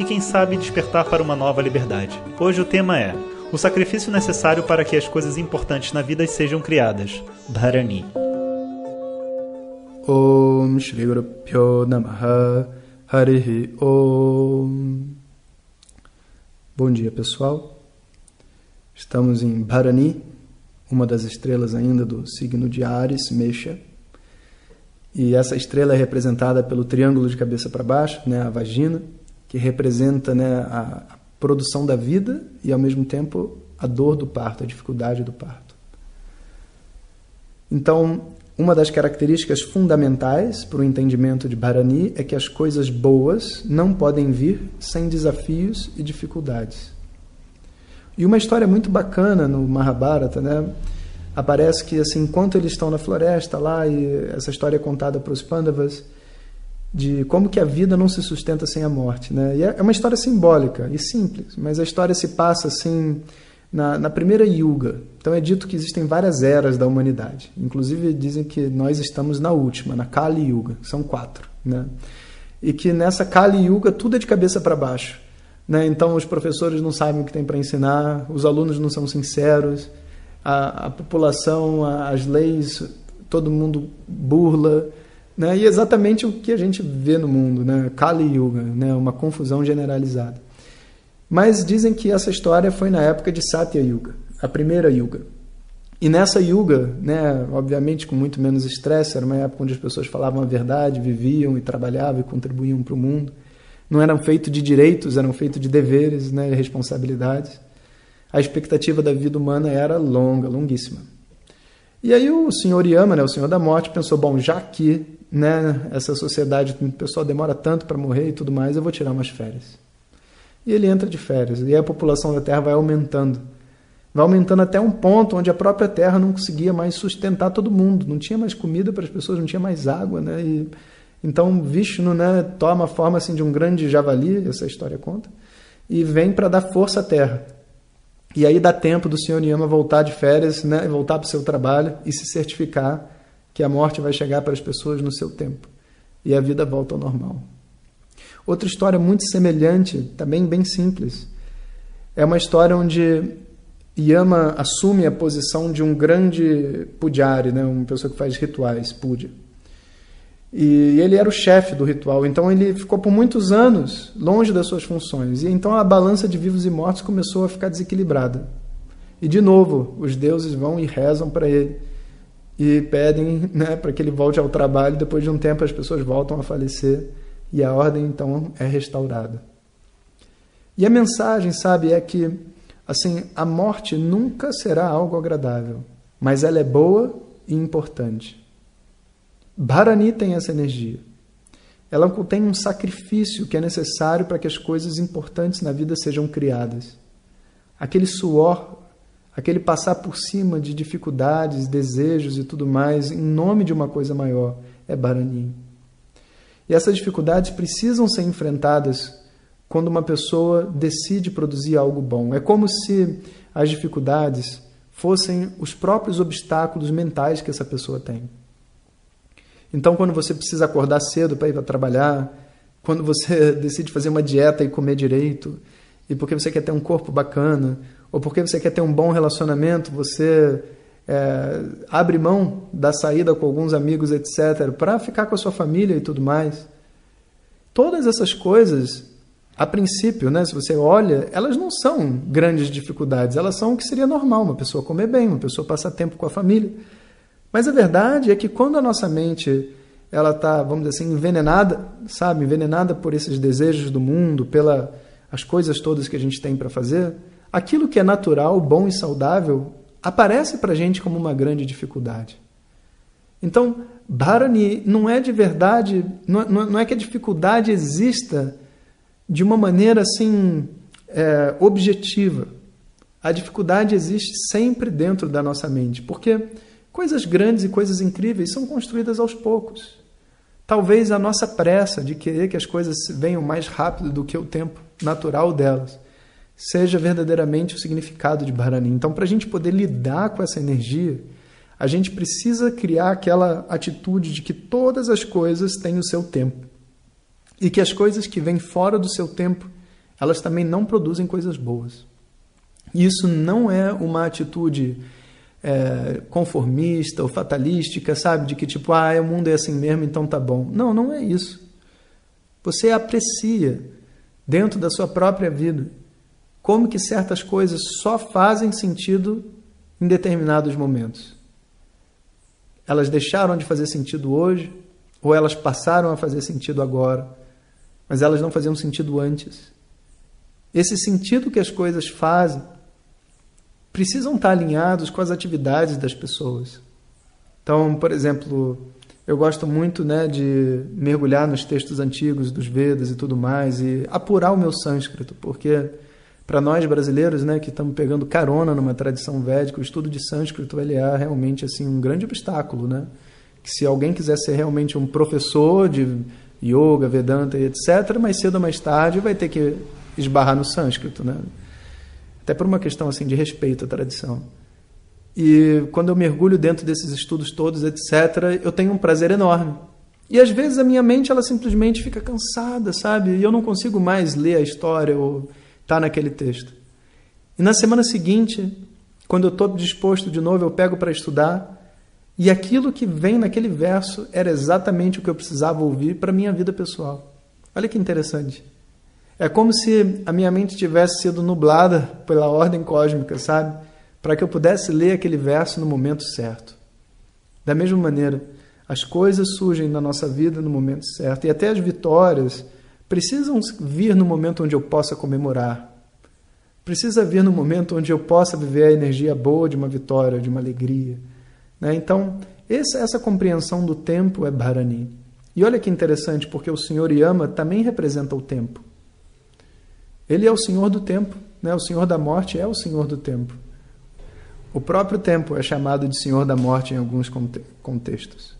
e, quem sabe, despertar para uma nova liberdade. Hoje o tema é o sacrifício necessário para que as coisas importantes na vida sejam criadas. Dharani. Om Shri Guru Namaha Harihi Om Bom dia pessoal, estamos em Bharani, uma das estrelas ainda do signo de Ares, Mexa, e essa estrela é representada pelo triângulo de cabeça para baixo, né, a vagina, que representa né, a, produção da vida e ao mesmo tempo a dor do parto, a dificuldade do parto. Então, uma das características fundamentais para o entendimento de Bharani é que as coisas boas não podem vir sem desafios e dificuldades. E uma história muito bacana no Mahabharata, né? Aparece que assim, enquanto eles estão na floresta lá e essa história é contada para os Pandavas de como que a vida não se sustenta sem a morte, né? E é, é uma história simbólica e simples, mas a história se passa assim na, na primeira yuga. Então é dito que existem várias eras da humanidade. Inclusive dizem que nós estamos na última, na Kali Yuga. São quatro, né? E que nessa Kali Yuga tudo é de cabeça para baixo. Né? Então os professores não sabem o que tem para ensinar, os alunos não são sinceros, a, a população, a, as leis, todo mundo burla. Né? E exatamente o que a gente vê no mundo, né? Kali Yuga, né? uma confusão generalizada. Mas dizem que essa história foi na época de Satya Yuga, a primeira Yuga. E nessa Yuga, né, obviamente com muito menos estresse, era uma época onde as pessoas falavam a verdade, viviam e trabalhavam e contribuíam para o mundo. Não eram feitos de direitos, eram feitos de deveres né, e responsabilidades. A expectativa da vida humana era longa, longuíssima. E aí o senhor Yama, né, o senhor da morte, pensou, bom, já que né, essa sociedade, o pessoal demora tanto para morrer e tudo mais, eu vou tirar umas férias e ele entra de férias. E a população da Terra vai aumentando. Vai aumentando até um ponto onde a própria Terra não conseguia mais sustentar todo mundo. Não tinha mais comida para as pessoas, não tinha mais água. Né? E, então Vishnu né, toma a forma assim, de um grande javali, essa história conta, e vem para dar força à Terra. E aí dá tempo do Senhor Yama voltar de férias, né, voltar para o seu trabalho e se certificar que a morte vai chegar para as pessoas no seu tempo. E a vida volta ao normal. Outra história muito semelhante, também bem simples, é uma história onde Yama assume a posição de um grande pujari, né, uma pessoa que faz rituais, puja. E ele era o chefe do ritual, então ele ficou por muitos anos longe das suas funções. E então a balança de vivos e mortos começou a ficar desequilibrada. E de novo, os deuses vão e rezam para ele e pedem né, para que ele volte ao trabalho. Depois de um tempo, as pessoas voltam a falecer e a ordem então é restaurada. E a mensagem, sabe, é que assim, a morte nunca será algo agradável, mas ela é boa e importante. Bharani tem essa energia. Ela contém um sacrifício que é necessário para que as coisas importantes na vida sejam criadas. Aquele suor, aquele passar por cima de dificuldades, desejos e tudo mais, em nome de uma coisa maior, é Bharani. E essas dificuldades precisam ser enfrentadas quando uma pessoa decide produzir algo bom. É como se as dificuldades fossem os próprios obstáculos mentais que essa pessoa tem. Então, quando você precisa acordar cedo para ir para trabalhar, quando você decide fazer uma dieta e comer direito, e porque você quer ter um corpo bacana, ou porque você quer ter um bom relacionamento, você é, abre mão da saída com alguns amigos, etc., para ficar com a sua família e tudo mais. Todas essas coisas, a princípio, né, se você olha, elas não são grandes dificuldades, elas são o que seria normal, uma pessoa comer bem, uma pessoa passar tempo com a família. Mas a verdade é que quando a nossa mente ela está, vamos dizer assim, envenenada, sabe, envenenada por esses desejos do mundo, pela as coisas todas que a gente tem para fazer, aquilo que é natural, bom e saudável aparece para a gente como uma grande dificuldade. Então, Bharani não é de verdade, não, não é que a dificuldade exista de uma maneira assim é, objetiva. A dificuldade existe sempre dentro da nossa mente, porque coisas grandes e coisas incríveis são construídas aos poucos. Talvez a nossa pressa de querer que as coisas venham mais rápido do que o tempo natural delas seja verdadeiramente o significado de Bharani. Então, para a gente poder lidar com essa energia, a gente precisa criar aquela atitude de que todas as coisas têm o seu tempo e que as coisas que vêm fora do seu tempo, elas também não produzem coisas boas. Isso não é uma atitude é, conformista ou fatalística, sabe? De que tipo, ah, o mundo é assim mesmo, então tá bom. Não, não é isso. Você aprecia dentro da sua própria vida como que certas coisas só fazem sentido em determinados momentos. Elas deixaram de fazer sentido hoje, ou elas passaram a fazer sentido agora, mas elas não faziam sentido antes. Esse sentido que as coisas fazem precisam estar alinhados com as atividades das pessoas. Então, por exemplo, eu gosto muito né, de mergulhar nos textos antigos dos Vedas e tudo mais e apurar o meu sânscrito, porque para nós brasileiros, né, que estamos pegando carona numa tradição védica, o estudo de sânscrito ele é realmente assim um grande obstáculo, né? Que se alguém quiser ser realmente um professor de yoga, vedanta e etc, mais cedo ou mais tarde vai ter que esbarrar no sânscrito, né? Até por uma questão assim de respeito à tradição. E quando eu mergulho dentro desses estudos todos, etc, eu tenho um prazer enorme. E às vezes a minha mente ela simplesmente fica cansada, sabe? E eu não consigo mais ler a história ou está naquele texto. E na semana seguinte, quando eu estou disposto de novo, eu pego para estudar, e aquilo que vem naquele verso era exatamente o que eu precisava ouvir para minha vida pessoal. Olha que interessante. É como se a minha mente tivesse sido nublada pela ordem cósmica, sabe? Para que eu pudesse ler aquele verso no momento certo. Da mesma maneira, as coisas surgem na nossa vida no momento certo, e até as vitórias precisam vir no momento onde eu possa comemorar. Precisa vir no momento onde eu possa viver a energia boa de uma vitória, de uma alegria. Né? Então, essa, essa compreensão do tempo é Bharani. E olha que interessante, porque o Senhor Yama também representa o tempo. Ele é o Senhor do tempo, né? o Senhor da morte é o Senhor do tempo. O próprio tempo é chamado de Senhor da morte em alguns contextos.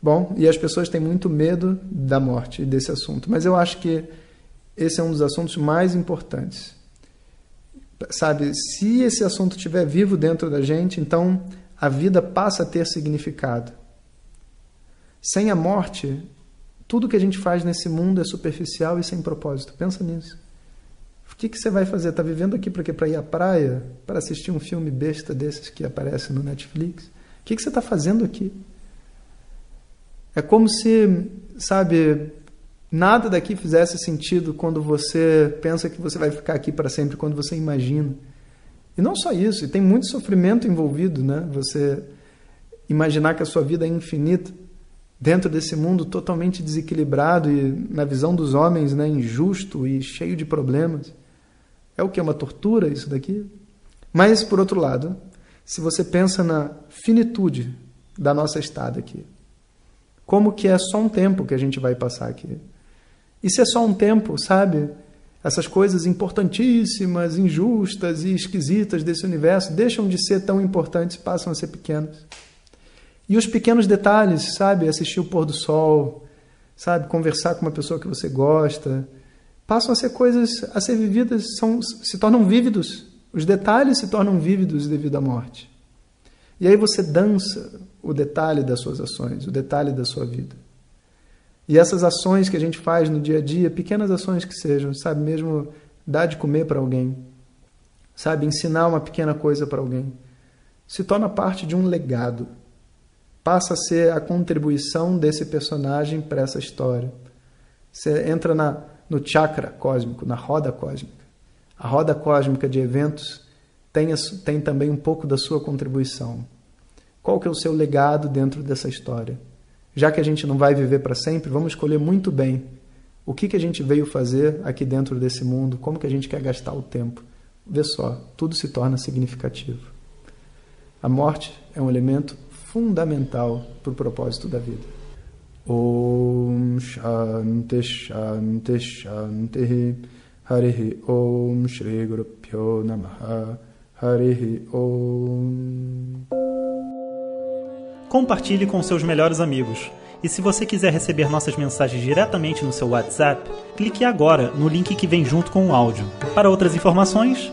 Bom, e as pessoas têm muito medo da morte e desse assunto, mas eu acho que esse é um dos assuntos mais importantes. Sabe, se esse assunto estiver vivo dentro da gente, então a vida passa a ter significado. Sem a morte, tudo que a gente faz nesse mundo é superficial e sem propósito. Pensa nisso. O que, que você vai fazer? Está vivendo aqui para quê? Para ir à praia? Para assistir um filme besta desses que aparece no Netflix? O que, que você está fazendo aqui? É como se, sabe, nada daqui fizesse sentido quando você pensa que você vai ficar aqui para sempre, quando você imagina. E não só isso, e tem muito sofrimento envolvido, né? Você imaginar que a sua vida é infinita dentro desse mundo totalmente desequilibrado e na visão dos homens, né, injusto e cheio de problemas. É o que uma tortura isso daqui? Mas por outro lado, se você pensa na finitude da nossa estada aqui, como que é só um tempo que a gente vai passar aqui. E se é só um tempo, sabe? Essas coisas importantíssimas, injustas e esquisitas desse universo deixam de ser tão importantes passam a ser pequenas. E os pequenos detalhes, sabe? Assistir o pôr do sol, sabe? Conversar com uma pessoa que você gosta, passam a ser coisas a ser vividas, são, se tornam vívidos. Os detalhes se tornam vívidos devido à morte. E aí você dança o detalhe das suas ações, o detalhe da sua vida. E essas ações que a gente faz no dia a dia, pequenas ações que sejam, sabe, mesmo dar de comer para alguém, sabe, ensinar uma pequena coisa para alguém, se torna parte de um legado. Passa a ser a contribuição desse personagem para essa história. Você entra na, no chakra cósmico, na roda cósmica. A roda cósmica de eventos tem, tem também um pouco da sua contribuição. Qual que é o seu legado dentro dessa história? Já que a gente não vai viver para sempre, vamos escolher muito bem o que, que a gente veio fazer aqui dentro desse mundo, como que a gente quer gastar o tempo. Vê só, tudo se torna significativo. A morte é um elemento fundamental para o propósito da vida. Om Shanti Shanti Shanti Harihi Om Shri Guru Pyo Namaha Harihi Om. Compartilhe com seus melhores amigos. E se você quiser receber nossas mensagens diretamente no seu WhatsApp, clique agora no link que vem junto com o áudio. Para outras informações,